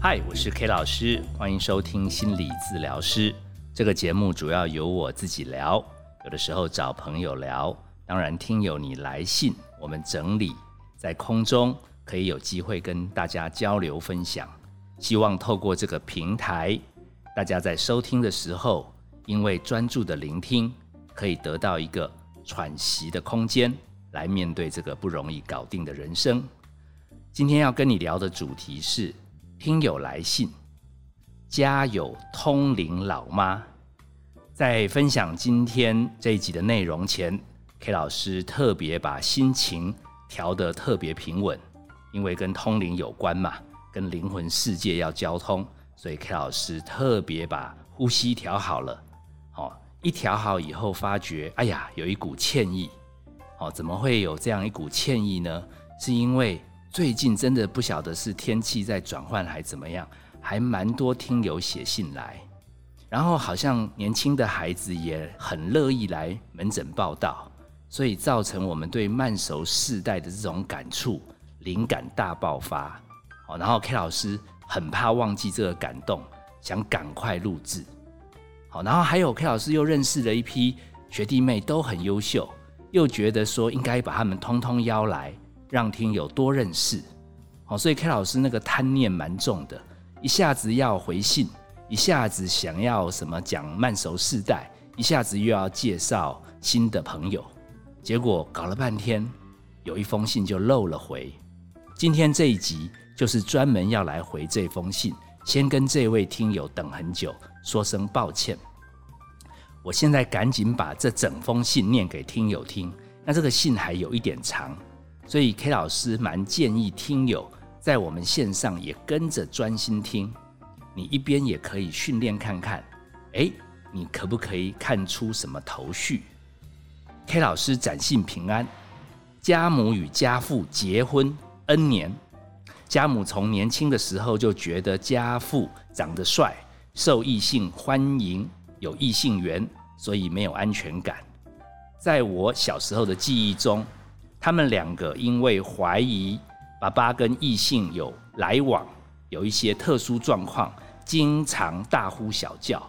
嗨，我是 K 老师，欢迎收听心理治疗师。这个节目主要由我自己聊，有的时候找朋友聊，当然听友你来信，我们整理在空中，可以有机会跟大家交流分享。希望透过这个平台，大家在收听的时候，因为专注的聆听，可以得到一个喘息的空间，来面对这个不容易搞定的人生。今天要跟你聊的主题是听友来信。家有通灵老妈，在分享今天这一集的内容前，K 老师特别把心情调得特别平稳，因为跟通灵有关嘛，跟灵魂世界要交通，所以 K 老师特别把呼吸调好了。好，一调好以后，发觉哎呀，有一股歉意。哦，怎么会有这样一股歉意呢？是因为最近真的不晓得是天气在转换还怎么样。还蛮多听友写信来，然后好像年轻的孩子也很乐意来门诊报道，所以造成我们对慢熟世代的这种感触，灵感大爆发。哦，然后 K 老师很怕忘记这个感动，想赶快录制。好，然后还有 K 老师又认识了一批学弟妹，都很优秀，又觉得说应该把他们通通邀来，让听友多认识。好，所以 K 老师那个贪念蛮重的。一下子要回信，一下子想要什么讲慢熟世代，一下子又要介绍新的朋友，结果搞了半天，有一封信就漏了回。今天这一集就是专门要来回这封信，先跟这位听友等很久，说声抱歉。我现在赶紧把这整封信念给听友听。那这个信还有一点长，所以 K 老师蛮建议听友。在我们线上也跟着专心听，你一边也可以训练看看，哎，你可不可以看出什么头绪？K 老师展信平安，家母与家父结婚 N 年，家母从年轻的时候就觉得家父长得帅，受异性欢迎，有异性缘，所以没有安全感。在我小时候的记忆中，他们两个因为怀疑。爸爸跟异性有来往，有一些特殊状况，经常大呼小叫，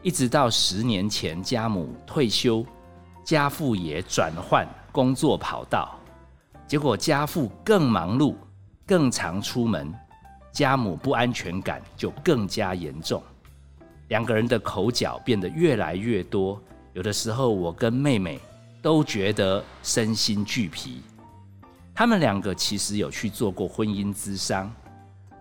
一直到十年前家母退休，家父也转换工作跑道，结果家父更忙碌，更常出门，家母不安全感就更加严重，两个人的口角变得越来越多，有的时候我跟妹妹都觉得身心俱疲。他们两个其实有去做过婚姻咨商，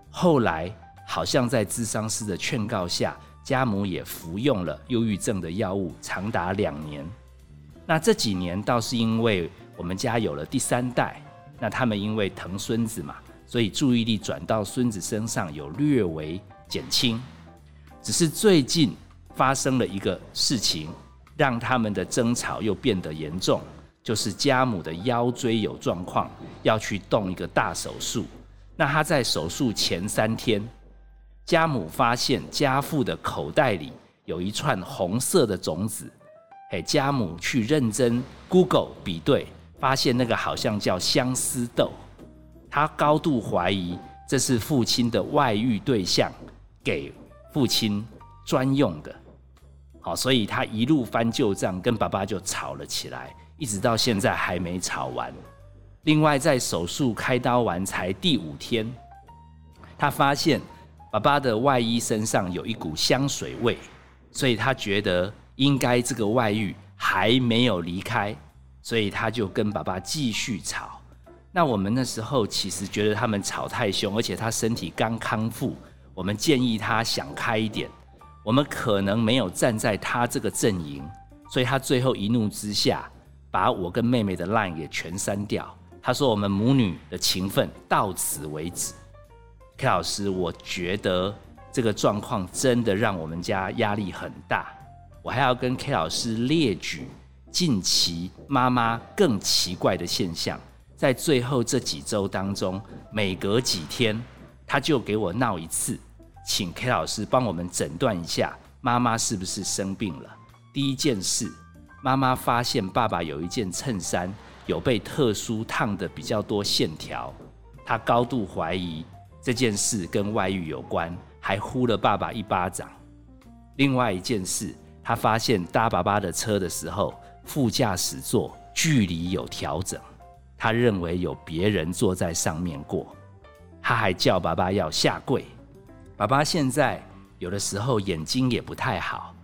后来好像在咨商师的劝告下，家母也服用了忧郁症的药物，长达两年。那这几年倒是因为我们家有了第三代，那他们因为疼孙子嘛，所以注意力转到孙子身上有略微减轻。只是最近发生了一个事情，让他们的争吵又变得严重。就是家母的腰椎有状况，要去动一个大手术。那他在手术前三天，家母发现家父的口袋里有一串红色的种子。嘿，家母去认真 Google 比对，发现那个好像叫相思豆。他高度怀疑这是父亲的外遇对象给父亲专用的。好，所以他一路翻旧账，跟爸爸就吵了起来。一直到现在还没吵完。另外，在手术开刀完才第五天，他发现爸爸的外衣身上有一股香水味，所以他觉得应该这个外遇还没有离开，所以他就跟爸爸继续吵。那我们那时候其实觉得他们吵太凶，而且他身体刚康复，我们建议他想开一点。我们可能没有站在他这个阵营，所以他最后一怒之下。把我跟妹妹的 line 也全删掉。他说我们母女的情分到此为止。K 老师，我觉得这个状况真的让我们家压力很大。我还要跟 K 老师列举近期妈妈更奇怪的现象，在最后这几周当中，每隔几天他就给我闹一次，请 K 老师帮我们诊断一下妈妈是不是生病了。第一件事。妈妈发现爸爸有一件衬衫有被特殊烫的比较多线条，她高度怀疑这件事跟外遇有关，还呼了爸爸一巴掌。另外一件事，她发现搭爸爸的车的时候，副驾驶座距离有调整，她认为有别人坐在上面过，她还叫爸爸要下跪。爸爸现在有的时候眼睛也不太好，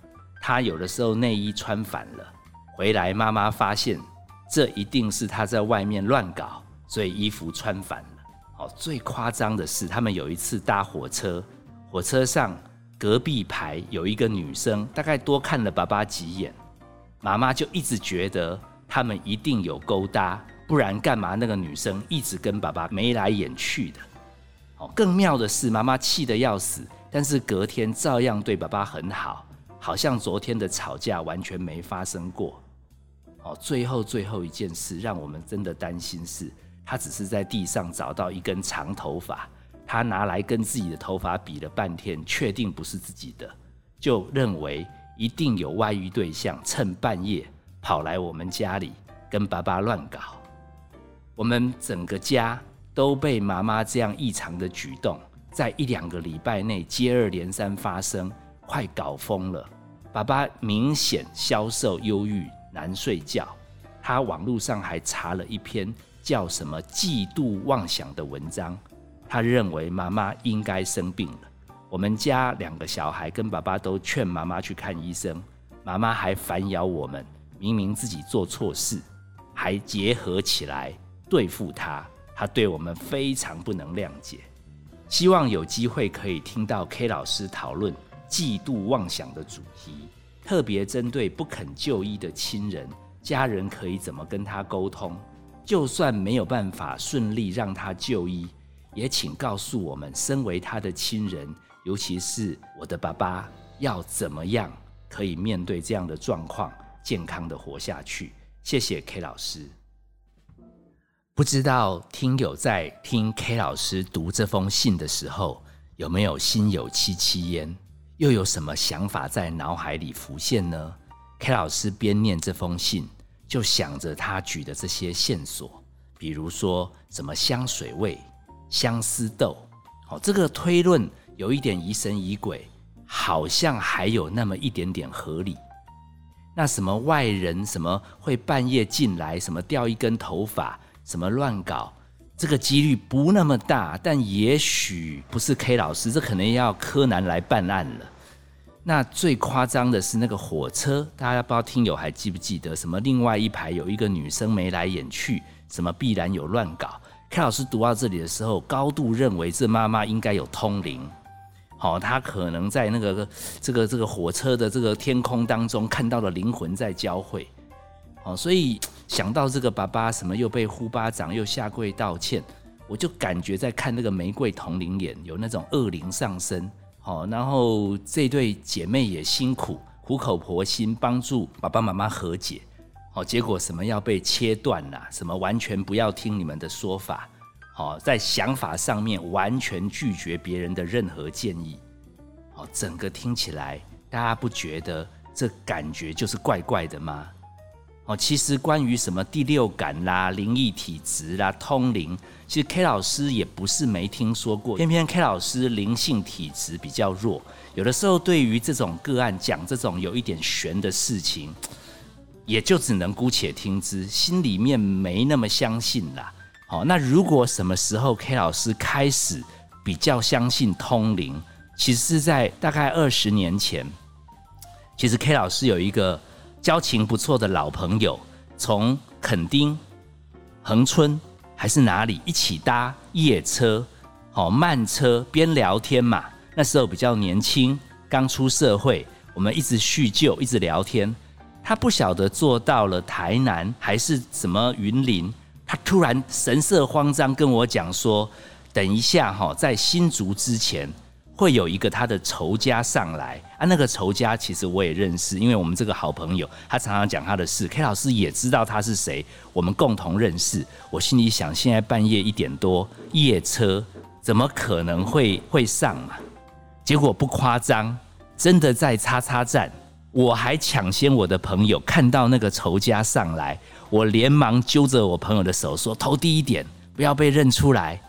他有的时候内衣穿反了，回来妈妈发现这一定是他在外面乱搞，所以衣服穿反了。哦最夸张的是，他们有一次搭火车，火车上隔壁排有一个女生，大概多看了爸爸几眼，妈妈就一直觉得他们一定有勾搭，不然干嘛那个女生一直跟爸爸眉来眼去的？更妙的是，妈妈气得要死，但是隔天照样对爸爸很好，好像昨天的吵架完全没发生过。哦，最后最后一件事，让我们真的担心是。他只是在地上找到一根长头发，他拿来跟自己的头发比了半天，确定不是自己的，就认为一定有外遇对象，趁半夜跑来我们家里跟爸爸乱搞。我们整个家都被妈妈这样异常的举动，在一两个礼拜内接二连三发生，快搞疯了。爸爸明显消瘦、忧郁、难睡觉。他网络上还查了一篇。叫什么嫉妒妄想的文章？他认为妈妈应该生病了。我们家两个小孩跟爸爸都劝妈妈去看医生，妈妈还反咬我们，明明自己做错事，还结合起来对付他。他对我们非常不能谅解。希望有机会可以听到 K 老师讨论嫉妒妄想的主题，特别针对不肯就医的亲人，家人可以怎么跟他沟通？就算没有办法顺利让他就医，也请告诉我们，身为他的亲人，尤其是我的爸爸，要怎么样可以面对这样的状况，健康的活下去。谢谢 K 老师。不知道听友在听 K 老师读这封信的时候，有没有心有戚戚焉，又有什么想法在脑海里浮现呢？K 老师边念这封信。就想着他举的这些线索，比如说什么香水味、相思豆，哦，这个推论有一点疑神疑鬼，好像还有那么一点点合理。那什么外人什么会半夜进来，什么掉一根头发，什么乱搞，这个几率不那么大，但也许不是 K 老师，这可能要柯南来办案了。那最夸张的是那个火车，大家不知道听友还记不记得？什么另外一排有一个女生眉来眼去，什么必然有乱搞。K 老师读到这里的时候，高度认为这妈妈应该有通灵，好，她可能在那个这个这个火车的这个天空当中看到了灵魂在交汇，哦，所以想到这个爸爸什么又被呼巴掌又下跪道歉，我就感觉在看那个玫瑰同龄眼，有那种恶灵上身。好，然后这对姐妹也辛苦，苦口婆心帮助爸爸妈妈和解。好，结果什么要被切断了？什么完全不要听你们的说法？好，在想法上面完全拒绝别人的任何建议。好，整个听起来，大家不觉得这感觉就是怪怪的吗？哦，其实关于什么第六感啦、灵异体质啦、通灵，其实 K 老师也不是没听说过。偏偏 K 老师灵性体质比较弱，有的时候对于这种个案讲这种有一点玄的事情，也就只能姑且听之，心里面没那么相信啦。好，那如果什么时候 K 老师开始比较相信通灵，其实是在大概二十年前，其实 K 老师有一个。交情不错的老朋友，从垦丁、恒春还是哪里一起搭夜车，好慢车边聊天嘛。那时候比较年轻，刚出社会，我们一直叙旧，一直聊天。他不晓得坐到了台南还是什么云林，他突然神色慌张跟我讲说：“等一下哈，在新竹之前。”会有一个他的仇家上来啊，那个仇家其实我也认识，因为我们这个好朋友，他常常讲他的事，K 老师也知道他是谁，我们共同认识。我心里想，现在半夜一点多，夜车怎么可能会会上嘛？结果不夸张，真的在叉叉站，我还抢先我的朋友看到那个仇家上来，我连忙揪着我朋友的手说：“头低一点，不要被认出来。”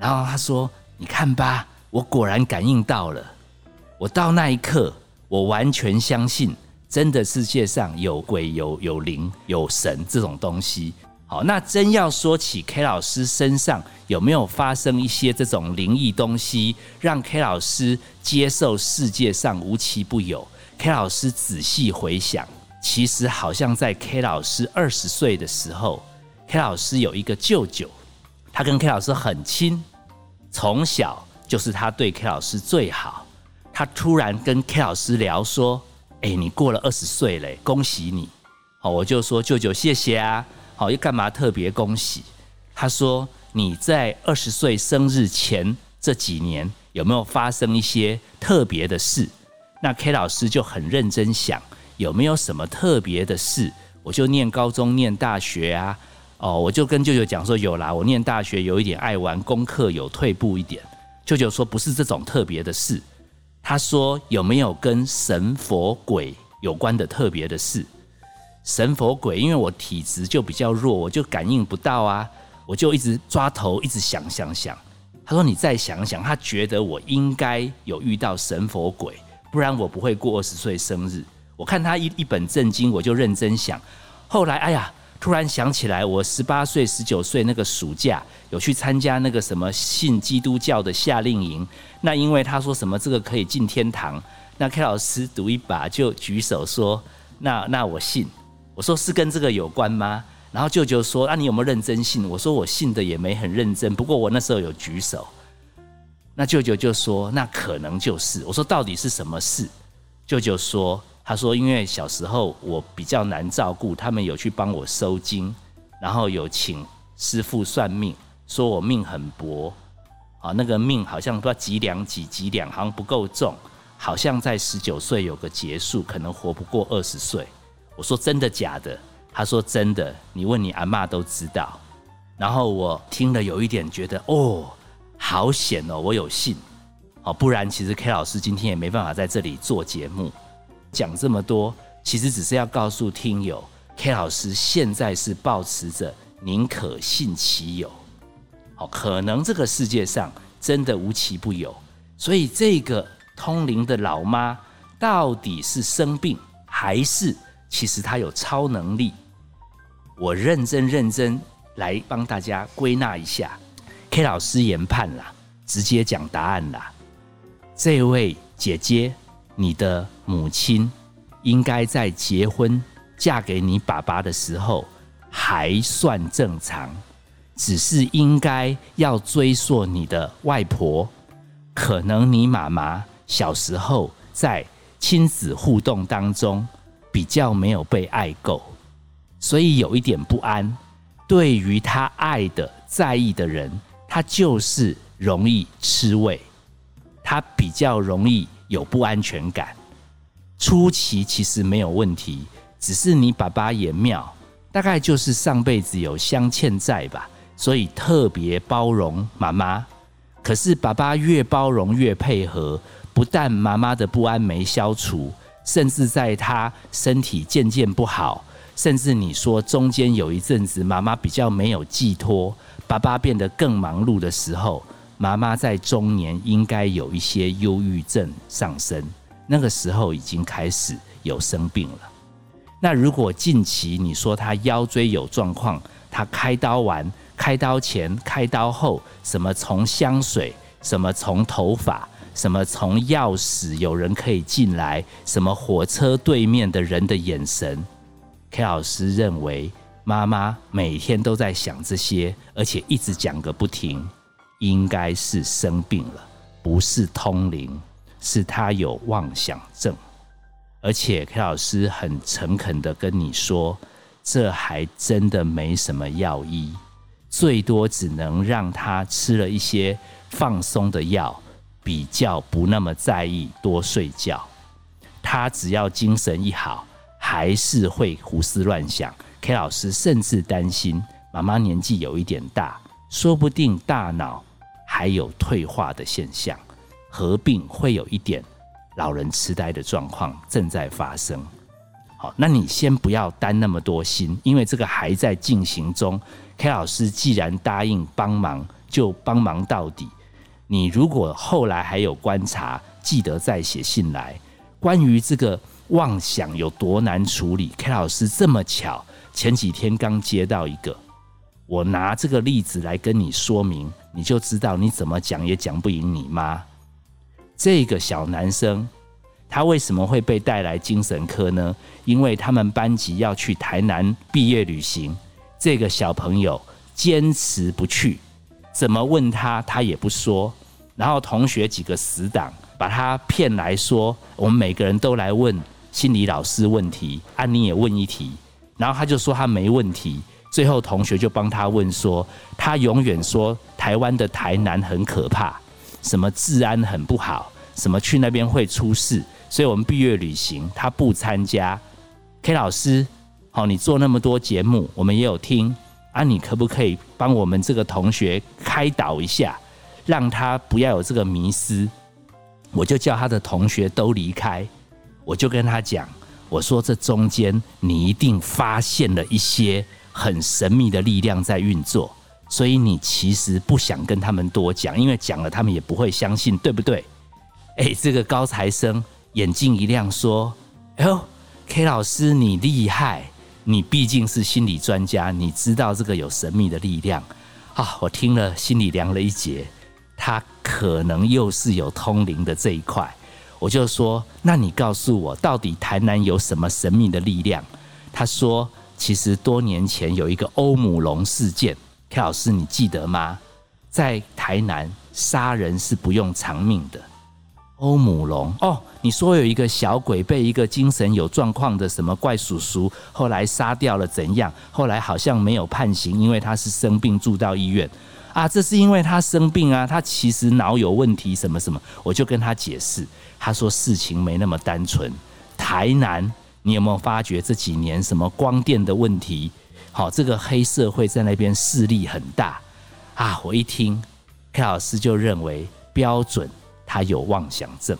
然后他说。你看吧，我果然感应到了。我到那一刻，我完全相信，真的世界上有鬼、有有灵、有神这种东西。好，那真要说起 K 老师身上有没有发生一些这种灵异东西，让 K 老师接受世界上无奇不有？K 老师仔细回想，其实好像在 K 老师二十岁的时候，K 老师有一个舅舅，他跟 K 老师很亲，从小就是他对 K 老师最好。他突然跟 K 老师聊说：“哎，你过了二十岁嘞，恭喜你！”好，我就说舅舅谢谢啊。好，又干嘛特别恭喜？他说你在二十岁生日前这几年有没有发生一些特别的事？那 K 老师就很认真想有没有什么特别的事？我就念高中、念大学啊，哦，我就跟舅舅讲说有啦，我念大学有一点爱玩，功课有退步一点。舅舅说不是这种特别的事，他说有没有跟神佛鬼有关的特别的事？神佛鬼，因为我体质就比较弱，我就感应不到啊，我就一直抓头，一直想想想。他说：“你再想想。”他觉得我应该有遇到神佛鬼，不然我不会过二十岁生日。我看他一一本正经，我就认真想。后来，哎呀，突然想起来，我十八岁、十九岁那个暑假有去参加那个什么信基督教的夏令营。那因为他说什么这个可以进天堂，那 K 老师赌一把就举手说：“那那我信。”我说是跟这个有关吗？然后舅舅说：“啊，你有没有认真信？”我说：“我信的也没很认真，不过我那时候有举手。”那舅舅就说：“那可能就是。”我说：“到底是什么事？”舅舅说：“他说因为小时候我比较难照顾，他们有去帮我收金，然后有请师傅算命，说我命很薄，啊，那个命好像不知道几两几几两，好像不够重，好像在十九岁有个结束，可能活不过二十岁。”我说真的假的？他说真的。你问你阿妈都知道。然后我听了有一点觉得哦，好险哦，我有信哦，不然其实 K 老师今天也没办法在这里做节目，讲这么多，其实只是要告诉听友，K 老师现在是保持着宁可信其有，哦，可能这个世界上真的无奇不有，所以这个通灵的老妈到底是生病还是？其实她有超能力，我认真认真来帮大家归纳一下。K 老师研判啦，直接讲答案啦。这位姐姐，你的母亲应该在结婚嫁给你爸爸的时候还算正常，只是应该要追溯你的外婆，可能你妈妈小时候在亲子互动当中。比较没有被爱够，所以有一点不安。对于他爱的、在意的人，他就是容易吃味，他比较容易有不安全感。初期其实没有问题，只是你爸爸也妙，大概就是上辈子有相欠债吧，所以特别包容妈妈。可是爸爸越包容越配合，不但妈妈的不安没消除。甚至在他身体渐渐不好，甚至你说中间有一阵子妈妈比较没有寄托，爸爸变得更忙碌的时候，妈妈在中年应该有一些忧郁症上升，那个时候已经开始有生病了。那如果近期你说他腰椎有状况，他开刀完、开刀前、开刀后，什么从香水，什么从头发。什么从钥匙有人可以进来？什么火车对面的人的眼神？K 老师认为妈妈每天都在想这些，而且一直讲个不停，应该是生病了，不是通灵，是他有妄想症。而且 K 老师很诚恳的跟你说，这还真的没什么药医，最多只能让他吃了一些放松的药。比较不那么在意多睡觉，他只要精神一好，还是会胡思乱想。K 老师甚至担心妈妈年纪有一点大，说不定大脑还有退化的现象，合并会有一点老人痴呆的状况正在发生。好，那你先不要担那么多心，因为这个还在进行中。K 老师既然答应帮忙，就帮忙到底。你如果后来还有观察，记得再写信来。关于这个妄想有多难处理，K 老师这么巧，前几天刚接到一个，我拿这个例子来跟你说明，你就知道你怎么讲也讲不赢你妈。这个小男生。他为什么会被带来精神科呢？因为他们班级要去台南毕业旅行，这个小朋友坚持不去，怎么问他他也不说。然后同学几个死党把他骗来说，我们每个人都来问心理老师问题，安妮也问一题，然后他就说他没问题。最后同学就帮他问说，他永远说台湾的台南很可怕，什么治安很不好，什么去那边会出事。所以，我们毕业旅行他不参加。K 老师，好，你做那么多节目，我们也有听啊。你可不可以帮我们这个同学开导一下，让他不要有这个迷失？我就叫他的同学都离开，我就跟他讲，我说这中间你一定发现了一些很神秘的力量在运作，所以你其实不想跟他们多讲，因为讲了他们也不会相信，对不对？哎，这个高材生。眼睛一亮，说：“哎呦，K 老师，你厉害！你毕竟是心理专家，你知道这个有神秘的力量啊！”我听了，心里凉了一截。他可能又是有通灵的这一块，我就说：“那你告诉我，到底台南有什么神秘的力量？”他说：“其实多年前有一个欧姆龙事件，K 老师你记得吗？在台南杀人是不用偿命的。”欧姆龙哦，你说有一个小鬼被一个精神有状况的什么怪叔叔后来杀掉了，怎样？后来好像没有判刑，因为他是生病住到医院啊。这是因为他生病啊，他其实脑有问题，什么什么。我就跟他解释，他说事情没那么单纯。台南，你有没有发觉这几年什么光电的问题？好，这个黑社会在那边势力很大啊。我一听，K 老师就认为标准。他有妄想症，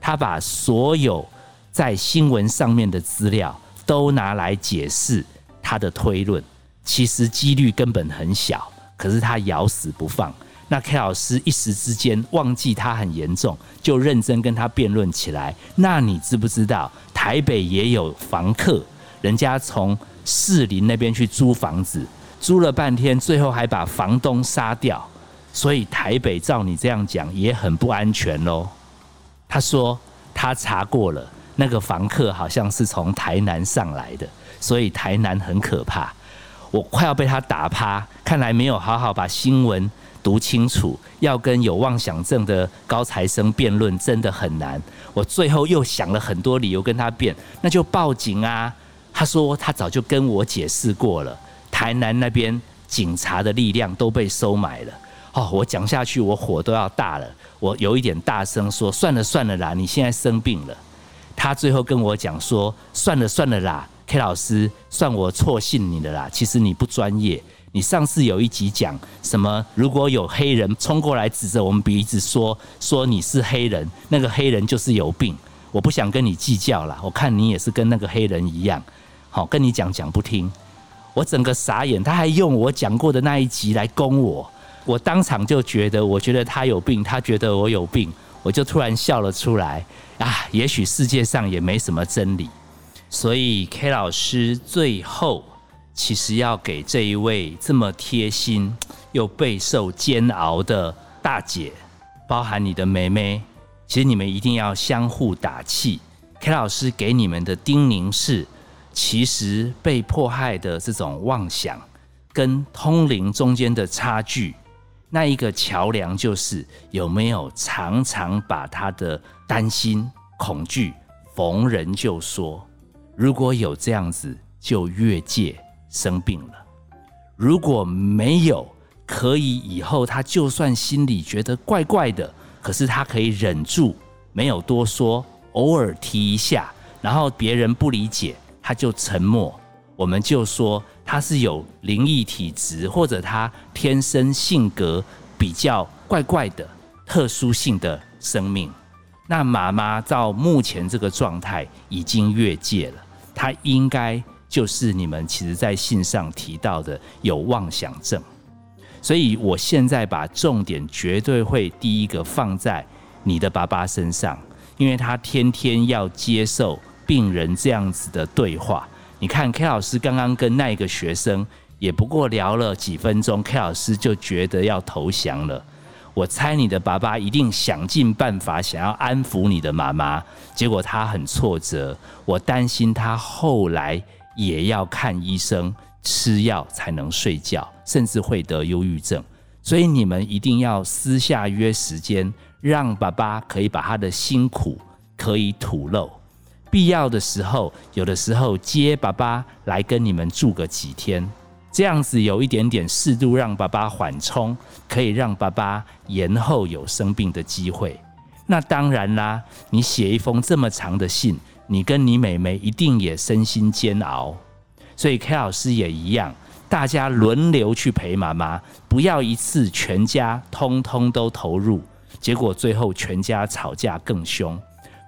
他把所有在新闻上面的资料都拿来解释他的推论，其实几率根本很小，可是他咬死不放。那 K 老师一时之间忘记他很严重，就认真跟他辩论起来。那你知不知道台北也有房客，人家从士林那边去租房子，租了半天，最后还把房东杀掉。所以台北照你这样讲也很不安全喽。他说他查过了，那个房客好像是从台南上来的，所以台南很可怕。我快要被他打趴，看来没有好好把新闻读清楚。要跟有妄想症的高材生辩论真的很难。我最后又想了很多理由跟他辩，那就报警啊。他说他早就跟我解释过了，台南那边警察的力量都被收买了。哦，我讲下去，我火都要大了。我有一点大声说：“算了算了啦，你现在生病了。”他最后跟我讲说：“算了算了啦，K 老师，算我错信你的啦。其实你不专业。你上次有一集讲什么？如果有黑人冲过来指着我们鼻子说说你是黑人，那个黑人就是有病。我不想跟你计较了。我看你也是跟那个黑人一样。好，跟你讲讲不听，我整个傻眼。他还用我讲过的那一集来攻我。”我当场就觉得，我觉得他有病，他觉得我有病，我就突然笑了出来。啊，也许世界上也没什么真理，所以 K 老师最后其实要给这一位这么贴心又备受煎熬的大姐，包含你的妹妹，其实你们一定要相互打气。K 老师给你们的叮咛是，其实被迫害的这种妄想跟通灵中间的差距。那一个桥梁就是有没有常常把他的担心、恐惧逢人就说，如果有这样子，就越界生病了；如果没有，可以以后他就算心里觉得怪怪的，可是他可以忍住，没有多说，偶尔提一下，然后别人不理解，他就沉默。我们就说他是有灵异体质，或者他天生性格比较怪怪的、特殊性的生命。那妈妈到目前这个状态已经越界了，她应该就是你们其实在信上提到的有妄想症。所以我现在把重点绝对会第一个放在你的爸爸身上，因为他天天要接受病人这样子的对话。你看 K 老师刚刚跟那一个学生也不过聊了几分钟，K 老师就觉得要投降了。我猜你的爸爸一定想尽办法想要安抚你的妈妈，结果他很挫折。我担心他后来也要看医生，吃药才能睡觉，甚至会得忧郁症。所以你们一定要私下约时间，让爸爸可以把他的辛苦可以吐露。必要的时候，有的时候接爸爸来跟你们住个几天。这样子有一点点适度让爸爸缓冲，可以让爸爸延后有生病的机会。那当然啦，你写一封这么长的信，你跟你妹妹一定也身心煎熬。所以 K 老师也一样，大家轮流去陪妈妈，不要一次全家通通都投入，结果最后全家吵架更凶。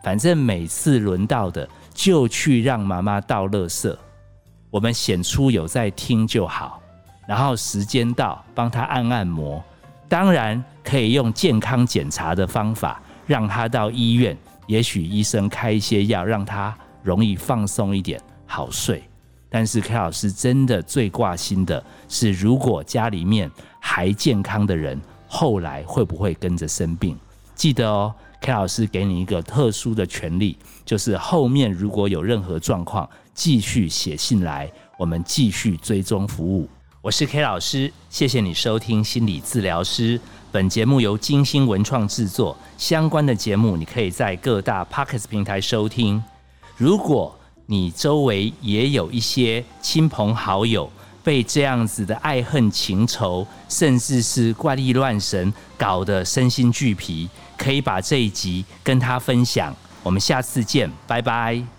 反正每次轮到的，就去让妈妈倒垃圾。我们显出有在听就好，然后时间到帮他按按摩，当然可以用健康检查的方法让他到医院，也许医生开一些药让他容易放松一点，好睡。但是 K 老师真的最挂心的是，如果家里面还健康的人，后来会不会跟着生病？记得哦，K 老师给你一个特殊的权利，就是后面如果有任何状况。继续写信来，我们继续追踪服务。我是 K 老师，谢谢你收听心理治疗师。本节目由金星文创制作，相关的节目你可以在各大 Pockets 平台收听。如果你周围也有一些亲朋好友被这样子的爱恨情仇，甚至是怪力乱神搞得身心俱疲，可以把这一集跟他分享。我们下次见，拜拜。